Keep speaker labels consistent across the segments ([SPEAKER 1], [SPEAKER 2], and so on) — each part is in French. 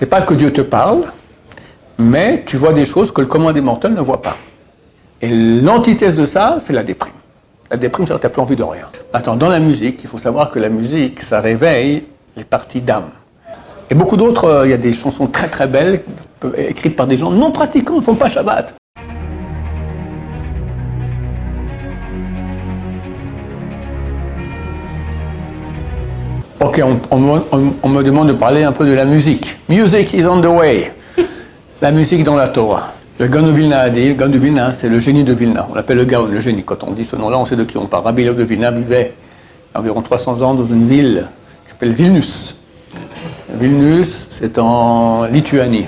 [SPEAKER 1] C'est pas que Dieu te parle, mais tu vois des choses que le commun des mortels ne voit pas. Et l'antithèse de ça, c'est la déprime. La déprime, c'est que tu n'as plus envie de rien. Attends, dans la musique, il faut savoir que la musique, ça réveille les parties d'âme. Et beaucoup d'autres, euh, il y a des chansons très très belles, écrites par des gens non pratiquants, ils ne font pas Shabbat. Ok, on, me demande de parler un peu de la musique. Music is on the way. La musique dans la Torah. Le Gaon Vilna a dit, le Gaon Vilna, c'est le génie de Vilna. On l'appelle le Gaon, le génie. Quand on dit ce nom-là, on sait de qui on parle. Rabbi de Vilna vivait environ 300 ans dans une ville qui s'appelle Vilnius. Vilnius, c'est en Lituanie,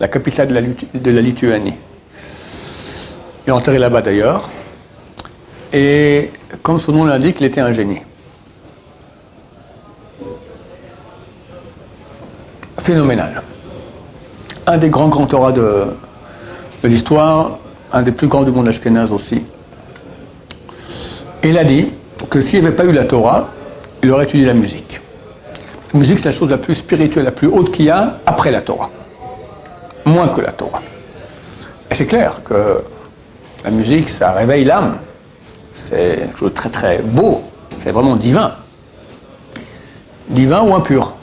[SPEAKER 1] la capitale de la Lituanie. Il est enterré là-bas d'ailleurs. Et comme son nom l'indique, il était un génie. Phénoménal. Un des grands grands Torahs de, l'histoire, un des plus grands du monde ashkénaze aussi. il a dit que s'il n'y avait pas eu la Torah, il aurait étudié la musique. La musique, c'est la chose la plus spirituelle, la plus haute qu'il y a après la Torah. Moins que la Torah. Et c'est clair que la musique, ça réveille l'âme. C'est quelque chose de très très beau. C'est vraiment divin. Divin ou impur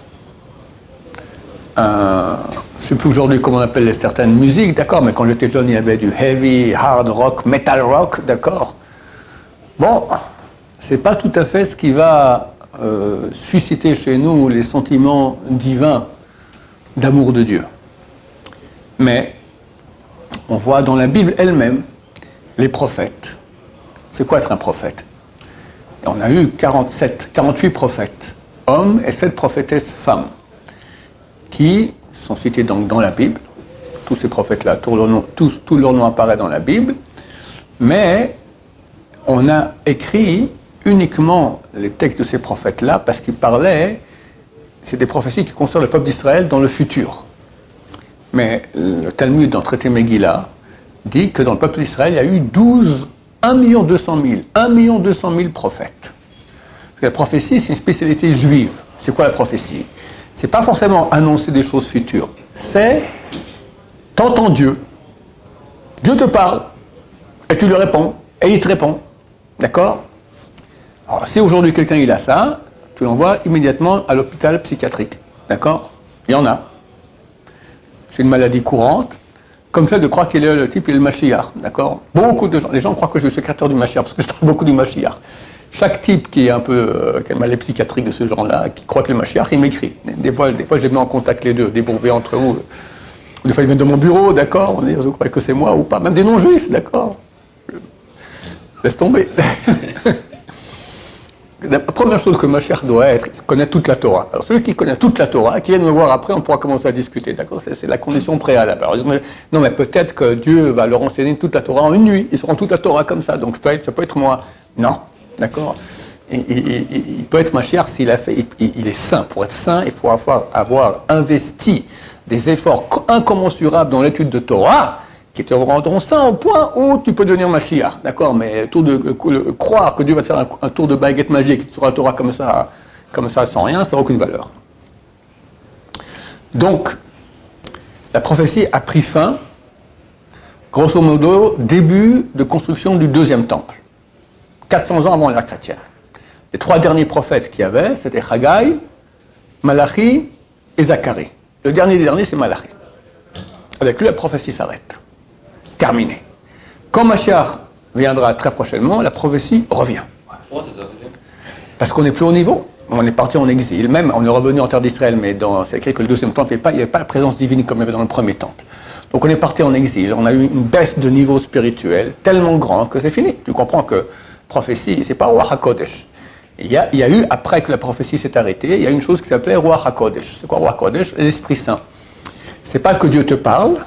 [SPEAKER 1] je ne sais plus aujourd'hui comment on appelle certaines musiques, d'accord, mais quand j'étais jeune, il y avait du heavy, hard rock, metal rock, d'accord. Bon, c'est pas tout à fait ce qui va euh, susciter chez nous les sentiments divins d'amour de Dieu. Mais on voit dans la Bible elle-même les prophètes. C'est quoi être un prophète? On a eu 47, 48 prophètes, hommes, et 7 prophétesses femmes qui sont cités donc dans la Bible. Tous ces prophètes-là, tout, leur nom, apparaît dans la Bible. Mais on a écrit uniquement les textes de ces prophètes-là parce qu'ils parlaient, c'est des prophéties qui concernent le peuple d'Israël dans le futur. Mais le Talmud, dans le traité Megillah, dit que dans le peuple d'Israël, il y a eu 12, 1 200 000, 1 200 000 prophètes. La prophétie, c'est une spécialité juive. C'est quoi la prophétie? C'est pas forcément annoncer des choses futures. C'est t'entends Dieu. Dieu te parle et tu lui réponds et il te répond. D'accord? Alors, si aujourd'hui quelqu'un il a ça, tu l'envoies immédiatement à l'hôpital psychiatrique. D'accord? Il y en a. C'est une maladie courante, comme ça de croire qu'il est le type, il est le Mashiach. D'accord? Beaucoup de gens, les gens croient que je suis secrétaire du Mashiach parce que je parle beaucoup du Mashiach. Chaque type qui est un peu, euh, maladie psychiatrique de ce genre-là, qui croit que le Mashiach, il m'écrit. Des fois, des fois, je les mets en contact les deux, des entre eux. Des fois, ils viennent de mon bureau, d'accord, on dit, vous croyez que c'est moi ou pas, même des non-juifs, d'accord. Laisse tomber. La première chose que Mashiach doit être, c'est connaître toute la Torah. Alors celui qui connaît toute la Torah, qui vient me voir après, on pourra commencer à discuter, d'accord? C'est la condition préalable. Alors, non, mais peut-être que Dieu va leur enseigner toute la Torah en une nuit. Ils seront toute la Torah comme ça, donc ça peut être moi. Non, D'accord il, peut être Mashiach s'il a fait, il, est saint. Pour être saint, il faut avoir, investi des efforts incommensurables dans l'étude de Torah qui te rendront saint au point où tu peux devenir Mashiach. D'accord Mais tour de, croire que Dieu va te faire un, tour de baguette magique, tu seras Torah comme ça, comme ça sans rien, ça n'a aucune valeur. Donc, la prophétie a pris fin, grosso modo, début de construction du deuxième temple. 400 ans avant l'ère chrétienne. Les trois derniers prophètes qu'il y avait, c'était Haggai, Malachi et Zacharie. Le dernier des derniers, c'est Malachi. Avec lui, la prophétie s'arrête. Terminé. Quand Mashiach viendra très prochainement, la prophétie revient. Parce qu'on n'est plus au niveau. On est parti en exil. Même, on est revenu en terre d'Israël, mais c'est écrit que le deuxième temple, il n'y avait pas la présence divine comme il y avait dans le premier temple. Donc on est parti en exil. On a eu une baisse de niveau spirituel tellement grand que c'est fini. Tu comprends que prophétie, c'est pas Roi HaKodesh. Il y, a, il y, a, eu, après que la prophétie s'est arrêtée, il y a une chose qui s'appelait Roi HaKodesh. C'est quoi Roi HaKodesh? L'Esprit Saint. C'est pas que Dieu te parle,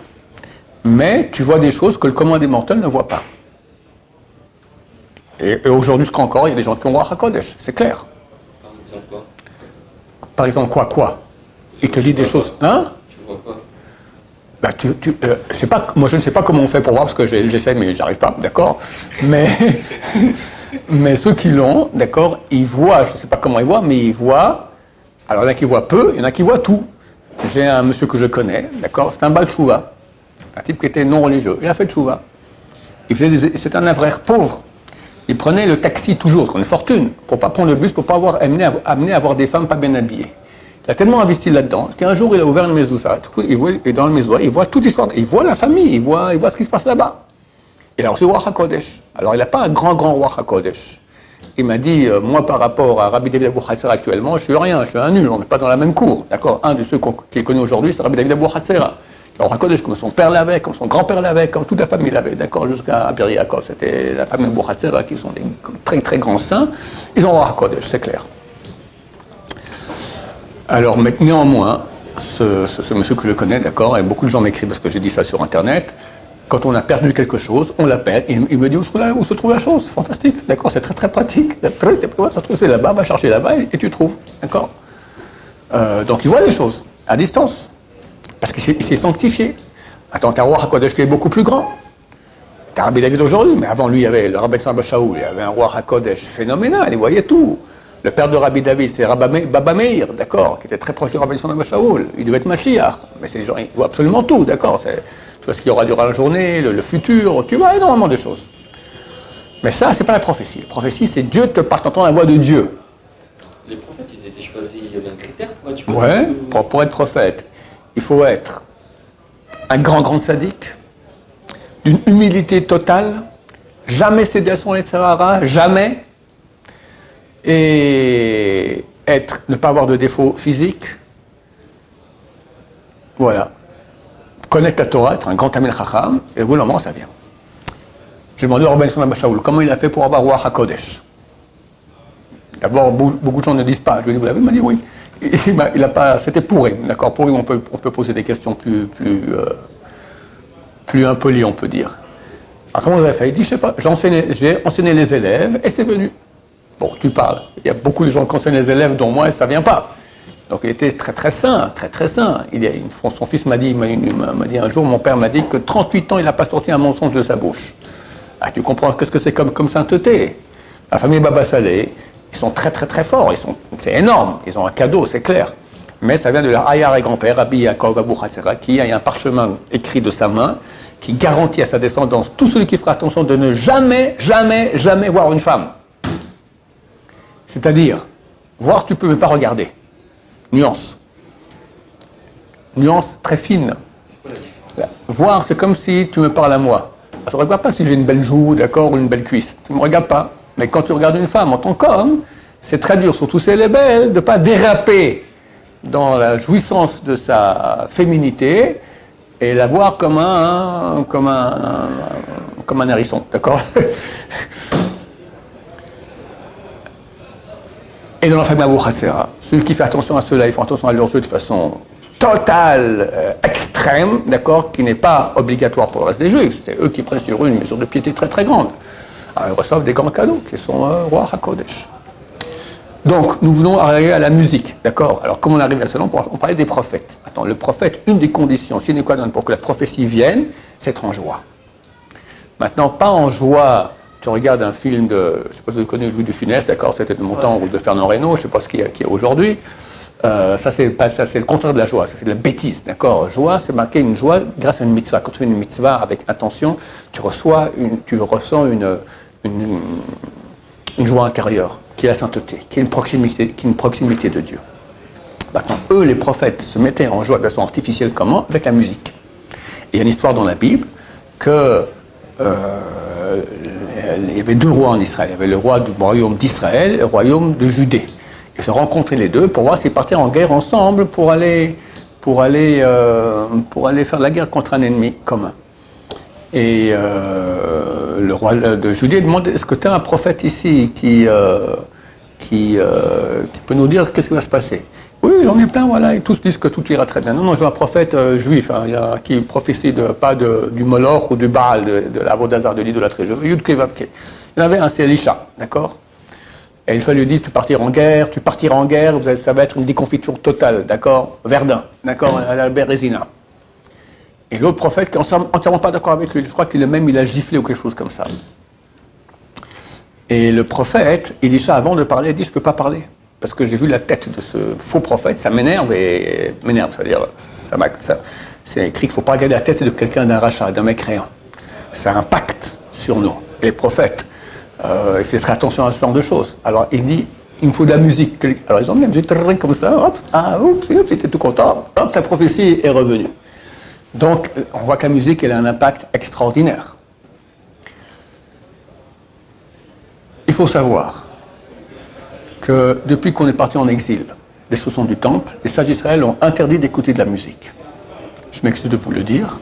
[SPEAKER 1] mais tu vois des choses que le commun des mortels ne voit pas. Et, aujourd'hui, jusqu'à encore, il y a des gens qui ont Roi HaKodesh, c'est clair. Par exemple quoi? Par exemple quoi Quoi? Il te dit des choses. Hein? Bah, tu, tu euh, pas, moi, je ne sais pas comment on fait pour voir, parce que j'essaie, mais j'arrive pas, d'accord mais, mais ceux qui l'ont, d'accord, ils voient, je ne sais pas comment ils voient, mais ils voient. Alors, il y en a qui voient peu, il y en a qui voient tout. j'ai un monsieur que je connais, d'accord C'est un Baal Chouva, un type qui était non religieux. Il a fait Chouva. C'est un frère pauvre. Il prenait le taxi toujours, est fortune, pour pas prendre le bus, pour pas avoir amené à voir des femmes pas bien habillées. Il a tellement investi là-dedans qu'un jour il a ouvert une mezouza. Il voit, dans le mezouza, il voit toute l'histoire, il voit la famille, il voit, il voit ce qui se passe là-bas. Il a reçu le roi HaKodesh. Alors il n'a pas un grand, grand roi HaKodesh. Il m'a dit, euh, moi par rapport à Rabbi David Abou actuellement, je suis rien, je suis un nul, on n'est pas dans la même cour. D'accord? Un de ceux qui est connu aujourd'hui, c'est Rabbi David Abou Hassera. Alors HaKodesh, comme son père l'avait, comme son grand-père l'avait, comme toute la famille l'avait, d'accord Jusqu'à Abir c'était la famille Abou qui sont des très très grands saints. Ils ont roi HaKodesh, c'est clair. Alors, mais néanmoins, ce, monsieur que je connais, d'accord, et beaucoup de gens m'écrivent parce que j'ai dit ça sur Internet, quand on a perdu quelque chose, on l'appelle, il, me dit où se, trouve la chose? Fantastique, d'accord, c'est très très pratique. Ça trouve, c'est là-bas, va chercher là-bas et, tu trouves, d'accord? Euh, Donc il voit les choses, à distance, parce qu'il s'est sanctifié. Attends, roi Hakodesh qui est beaucoup plus grand. T'as Rabbi David aujourd'hui, mais avant lui, il y avait le Rabbi Shaoul, il y avait un roi Hakodesh phénoménal, il voyait tout. Le père de Rabbi David, c'est Baba Meir, d'accord, qui était très proche de Rabbi Shaoul. Il devait être Mashiach, mais c'est gens, ils voient absolument tout, d'accord tu vois ce qu'il y aura durant la journée, le, futur, tu vois énormément de choses. Mais ça, c'est pas la prophétie. La prophétie, c'est Dieu te partant la voix de Dieu.
[SPEAKER 2] Les prophètes, ils étaient choisis, il y avait un critère
[SPEAKER 1] pour être Ouais, pour, être prophète, il faut être un grand, grand sadique, d'une humilité totale, jamais céder à son jamais, et être, ne pas avoir de défaut physique. Voilà connaître la Torah, être un grand Tamil Chacham, et au bout d'un moment, ça vient. J'ai demandé à Rabbi Shaul comment il a fait pour avoir roi HaKodesh? D'abord, beaucoup de gens ne disent pas. Je lui ai dit, vous l'avez? Il m'a dit oui. Il pas, c'était pourri, d'accord? Pourri, on peut, on peut poser des questions plus, plus, euh, plus impolies, on peut dire. Alors, comment vous avez fait? Il dit, je sais pas, j'ai enseigné, les élèves et c'est venu. Bon, tu parles. Il y a beaucoup de gens qui enseignent les élèves, dont moi, ça vient pas. Donc il était très très sain, très très sain. Son fils m'a dit, dit un jour, mon père m'a dit que 38 ans, il n'a pas sorti un mensonge de sa bouche. Ah, tu comprends qu'est-ce que c'est comme, sainteté? La famille Baba Salé, ils sont très très très forts, c'est énorme, ils ont un cadeau, c'est clair. Mais ça vient de leur ayar et grand-père, Rabbi Yaakov Abou qui a un parchemin écrit de sa main qui garantit à sa descendance, tout celui qui fera attention de ne jamais, jamais, jamais voir une femme. C'est-à-dire, voir tu peux, mais pas regarder. Nuance. Nuance très fine. Voir, c'est comme si tu me parles à moi. Je ne regarde pas si j'ai une belle joue, d'accord, ou une belle cuisse. Tu ne me regardes pas. Mais quand tu regardes une femme en tant qu'homme, c'est très dur, surtout si elle est de ne pas déraper dans la jouissance de sa féminité et la voir comme un, comme un, comme un hérisson, d'accord? Et dans celui qui fait attention à cela, ils font attention à leurs yeux de façon totale, euh, extrême, d'accord, qui n'est pas obligatoire pour le reste des juifs. C'est eux qui prennent sur eux une mesure de piété très très grande. Alors, ils reçoivent des grands cadeaux qui sont euh, roi HaKodesh. Donc, nous venons arriver à la musique, d'accord Alors, comment on arrive à cela On parlait des prophètes. Attends, le prophète, une des conditions sine qua non pour que la prophétie vienne, c'est être en joie. Maintenant, pas en joie tu regardes un film de, je ne sais pas si vous connaissez Louis de Funès, d'accord, c'était de mon temps, ou de Fernand Reynaud, je ne sais pas ce qu'il y a, aujourd'hui. Euh, ça, c'est le contraire de la joie, c'est de la bêtise, d'accord Joie, c'est marquer une joie grâce à une mitzvah. Quand tu fais une mitzvah avec attention, tu, reçois une, tu ressens une, une, une, joie intérieure, qui est la sainteté, qui est une proximité, qui est une proximité de Dieu. Maintenant, eux, les prophètes, se mettaient en joie de façon artificielle comment? Avec la musique. il y a une histoire dans la Bible que euh, il y avait deux rois en Israël. Il y avait le roi du royaume d'Israël et le royaume de Judée. Ils se rencontraient les deux pour voir s'ils partaient en guerre ensemble pour aller, pour aller, euh, pour aller faire la guerre contre un ennemi commun. Et euh, le roi de Judée demande Est-ce que tu as un prophète ici qui, qui, qui peut nous dire qu'est-ce qui va se passer? Oui, j'en ai plein, voilà, et tous disent que tout ira très bien. Non, non, j'ai un prophète euh, juif hein, qui prophétie de, pas du Moloch ou du Baal, de, de la Vodazar, de l'idolâtrie. Il y avait un, c'est Elisha, d'accord? Et une fois, il lui dit Tu partiras en guerre, tu partiras en guerre, vous ça va être une déconfiture totale, d'accord? Verdun, d'accord? À la Bérésina. Et l'autre prophète qui n'est entièrement pas d'accord avec lui, je crois qu'il même, il a giflé ou quelque chose comme ça. Et le prophète, Elisha, avant de parler, dit Je ne peux pas parler. Parce que j'ai vu la tête de ce faux prophète, ça m'énerve et m'énerve, c'est-à-dire, ça, ça c'est écrit qu'il ne faut pas regarder la tête de quelqu'un d'un rachat, d'un mécréant. Ça impacte sur nous. Les prophètes, euh, il faut faire attention à ce genre de choses. Alors il dit, il me faut de la musique. Alors ils ont mis la musique comme ça, hop, ah, oups, oups, c'était tout content, hop, ta prophétie est revenue. Donc on voit que la musique, elle a un impact extraordinaire. Il faut savoir que depuis qu'on est parti en exil, les soissons du temple, les sages d'Israël ont interdit d'écouter de la musique. Je m'excuse de vous le dire.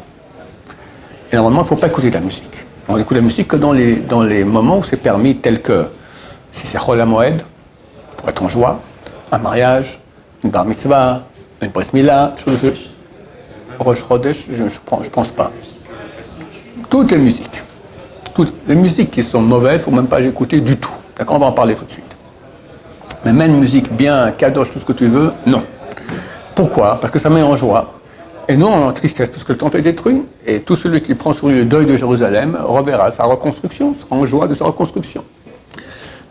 [SPEAKER 1] Et normalement, il ne faut pas écouter de la musique. On écoute la musique que dans les, les moments où c'est permis, tels que si c'est Chol Moed, pour être en joie, un mariage, une bar mitzvah, une bris milah, Rosh Chodesh, je ne pense pas. Toutes les musiques. Toutes les musiques qui sont mauvaises, il ne faut même pas écouter du tout. D'accord On va en parler tout de suite. Mais même une musique bien, kadosh, tout ce que tu veux, non. Pourquoi? Parce que ça met en joie. Et non en tristesse, parce que le temple est détruit. Et tout celui qui prend sur lui le deuil de Jérusalem reverra sa reconstruction, sera en joie de sa reconstruction.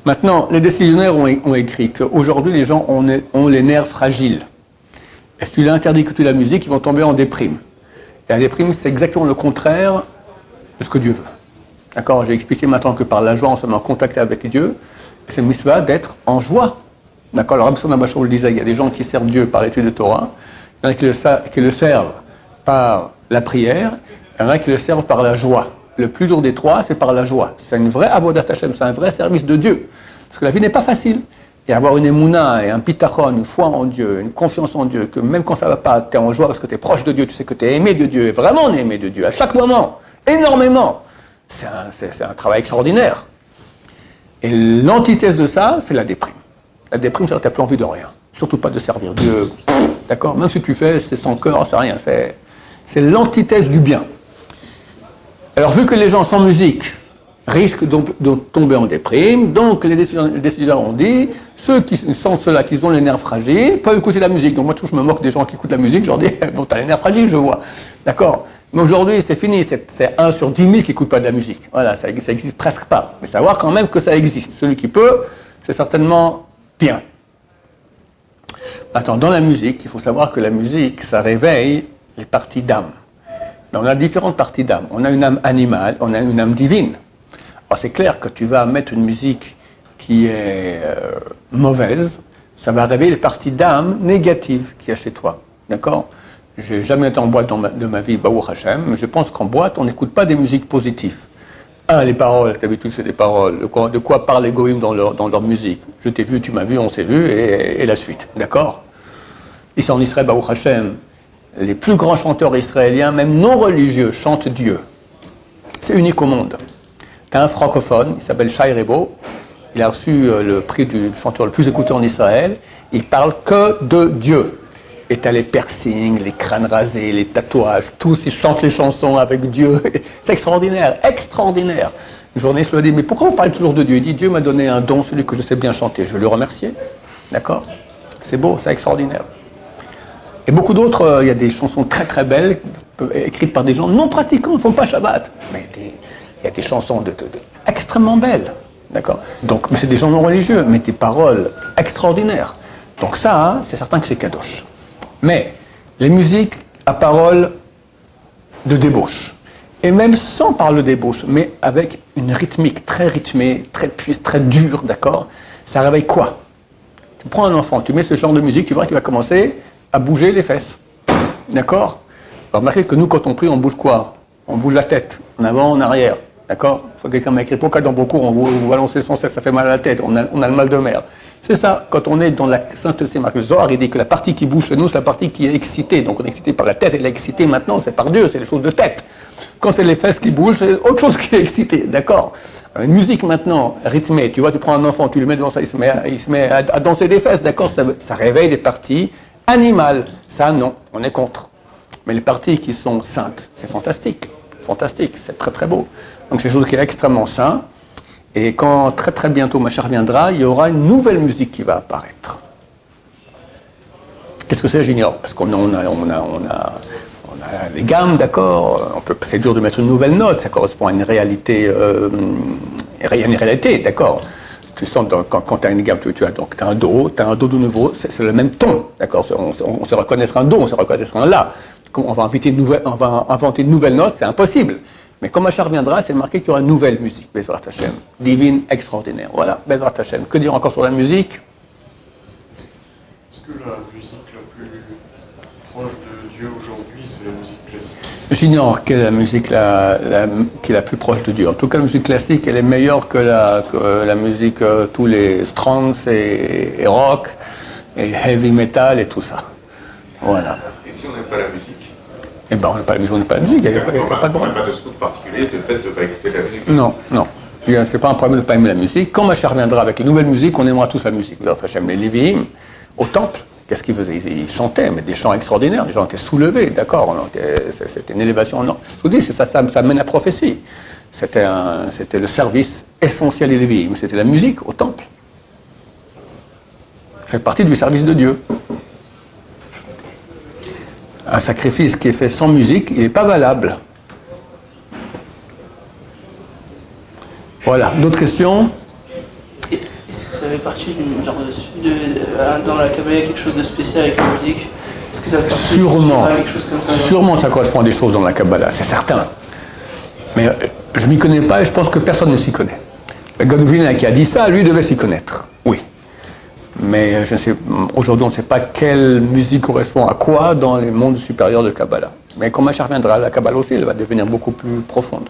[SPEAKER 1] Maintenant, les décisionnaires ont, écrit qu'aujourd'hui, les gens ont, les nerfs fragiles. Et si tu leur interdis d'écouter la musique, ils vont tomber en déprime. Et la déprime, c'est exactement le contraire de ce que Dieu veut. D'accord J'ai expliqué maintenant que par la joie, on se met en contact avec Dieu. C'est mitzvah d'être en joie. D'accord Alors, Rabbi Nabachor le disait, il y a des gens qui servent Dieu par l'étude de Torah, il y en a qui le, servent par la prière, il y en a qui le servent par la joie. Le plus dur des trois, c'est par la joie. C'est une vraie avodat Hashem, c'est un vrai service de Dieu. Parce que la vie n'est pas facile. Et avoir une émouna et un pitachon, une foi en Dieu, une confiance en Dieu, que même quand ça ne va pas, tu es en joie parce que tu es proche de Dieu, tu sais que tu es aimé de Dieu, et vraiment aimé de Dieu, à chaque moment, énormément. C'est un, travail extraordinaire. Et l'antithèse de ça, c'est la déprime. La déprime, ça n'a plus envie de rien. Surtout pas de servir Dieu. D'accord? Même si tu fais, c'est sans cœur, c'est rien. C'est l'antithèse du bien. Alors, vu que les gens sans musique risquent de, tomber en déprime, donc les décideurs, ont dit ceux qui sont ceux-là qui ont les nerfs fragiles peuvent écouter la musique. Donc, moi, je me moque des gens qui écoutent la musique, je leur dis bon, t'as les nerfs fragiles, je vois. D'accord? Mais aujourd'hui, c'est fini, c'est 1 sur 10 000 qui n'écoutent pas de la musique. Voilà, ça n'existe presque pas. Mais savoir quand même que ça existe. Celui qui peut, c'est certainement bien. Attends, dans la musique, il faut savoir que la musique, ça réveille les parties d'âme. On a différentes parties d'âme. On a une âme animale, on a une âme divine. Alors c'est clair que tu vas mettre une musique qui est euh, mauvaise, ça va réveiller les parties d'âme négatives qu'il y a chez toi. D'accord? J'ai jamais été en boîte de ma vie, Baou Hashem, mais je pense qu'en boîte, on n'écoute pas des musiques positives. Un, les paroles, d'habitude c'est des paroles. De quoi, de quoi parlent les dans leur, dans leur musique? Je t'ai vu, tu m'as vu, on s'est vu, et, la suite. D'accord? Ici en Israël, Baruch Hashem, les plus grands chanteurs israéliens, même non religieux, chantent Dieu. C'est unique au monde. Tu as un francophone, il s'appelle Shai Rebo, il a reçu euh, le prix du chanteur le plus écouté en Israël, il parle que de Dieu. Et t'as les piercings, les crânes rasés, les tatouages, tous, ils chantent les chansons avec Dieu. C'est extraordinaire, extraordinaire. Une journaliste lui a dit, mais pourquoi vous parlez toujours de Dieu? Il dit, Dieu m'a donné un don, celui que je sais bien chanter. Je vais le remercier. D'accord? C'est beau, c'est extraordinaire. Et beaucoup d'autres, euh, il y a des chansons très très belles, écrites par des gens non pratiquants, ils ne font pas Shabbat. Mais il y a des chansons de, extrêmement belles. D'accord? Donc, mais c'est des gens non religieux, mais des paroles extraordinaires. Donc ça, hein, c'est certain que c'est Kadosh. Mais les musiques à parole de débauche, et même sans parler de débauche, mais avec une rythmique très rythmée, très puissante, très dure, d'accord? Ça réveille quoi? Tu prends un enfant, tu mets ce genre de musique, tu vois qu'il va commencer à bouger les fesses. D'accord? Remarquez que nous, quand on prie, on bouge quoi? On bouge la tête, en avant, en arrière. D'accord? Quelqu'un m'a écrit pourquoi dans vos cours on vous, vous balancez sans cesse, ça fait mal à la tête, on a, on a le mal de mer. C'est ça, quand on est dans la sainteté, Marc Zohar, il dit que la partie qui bouge chez nous, c'est la partie qui est excitée. Donc on est excité par la tête, et l'excité maintenant, c'est par Dieu, c'est les choses de tête. Quand c'est les fesses qui bougent, c'est autre chose qui est excité, d'accord? Une musique maintenant, rythmée, tu vois, tu prends un enfant, tu le mets devant ça, il se met à, il se met danser des fesses, d'accord? Ça, ça réveille des parties animales. Ça, non, on est contre. Mais les parties qui sont saintes, c'est fantastique, fantastique, c'est très très beau. Donc c'est quelque chose qui est extrêmement sain. Et quand très très bientôt ma chère viendra, il y aura une nouvelle musique qui va apparaître. Qu'est-ce que c'est J'ignore, parce qu'on a, des gammes, d'accord. C'est dur de mettre une nouvelle note, ça correspond à une réalité, euh, d'accord. tu sens quand, tu as une gamme, tu, as donc as un do, tu as un do de nouveau, c'est le même ton, d'accord on, se reconnaîtra un do, on se reconnaîtra un la. On va, inventer une nouvelle, on va inventer une nouvelle note, c'est impossible. Mais comme Achar reviendra, c'est marqué qu'il y aura une nouvelle musique, Bezrat Hashem, divine, extraordinaire. Voilà, Bezrat Hashem. Que dire encore sur la musique?
[SPEAKER 3] Est-ce que la musique la plus proche de Dieu aujourd'hui, c'est la musique classique?
[SPEAKER 1] J'ignore quelle est la musique qui est la plus proche de Dieu. En tout cas, la musique classique, elle est meilleure que la, la musique, euh, tous les Strands et, rock, et heavy metal et tout ça. Voilà.
[SPEAKER 4] Et si on n'aime pas la musique
[SPEAKER 1] Eh bien, on n'aime pas la musique, on n'aime pas la musique, il n'y a, pas de
[SPEAKER 4] problème. pas de scoop particulier de fait de ne pas écouter la musique
[SPEAKER 1] Non, non. Ce n'est pas un problème de ne pas aimer la musique. Quand Machar reviendra avec les nouvelles musiques, on aimera tous la musique. Les Lévi'im, au temple, Qu'est-ce qu'ils faisaient? Ils, chantaient, mais des chants extraordinaires. Les gens étaient soulevés, d'accord C'était une élévation. Non. Je vous dis, ça, ça, ça mène à prophétie. C'était le service essentiel des Lévi'im. C'était la musique au temple. Ça fait partie du service de Dieu. Un sacrifice qui est fait sans musique, il n'est pas valable. Voilà. D'autres questions?
[SPEAKER 5] Est-ce que ça fait partie d'une genre de, euh, dans la Kabbalah quelque chose de spécial avec la musique? Est-ce que ça fait
[SPEAKER 1] Sûrement. quelque chose comme ça Sûrement, ça correspond à des choses dans la Kabbalah, c'est certain. Mais euh, je ne m'y connais pas et je pense que personne ne s'y connaît. Godwin qui a dit ça, lui devait s'y connaître. Mais euh, je sais, aujourd'hui, on ne sait pas quelle musique correspond à quoi dans les mondes supérieurs de Kabbalah. Mais quand Machar viendra, la Kabbalah aussi, elle va devenir beaucoup plus profonde.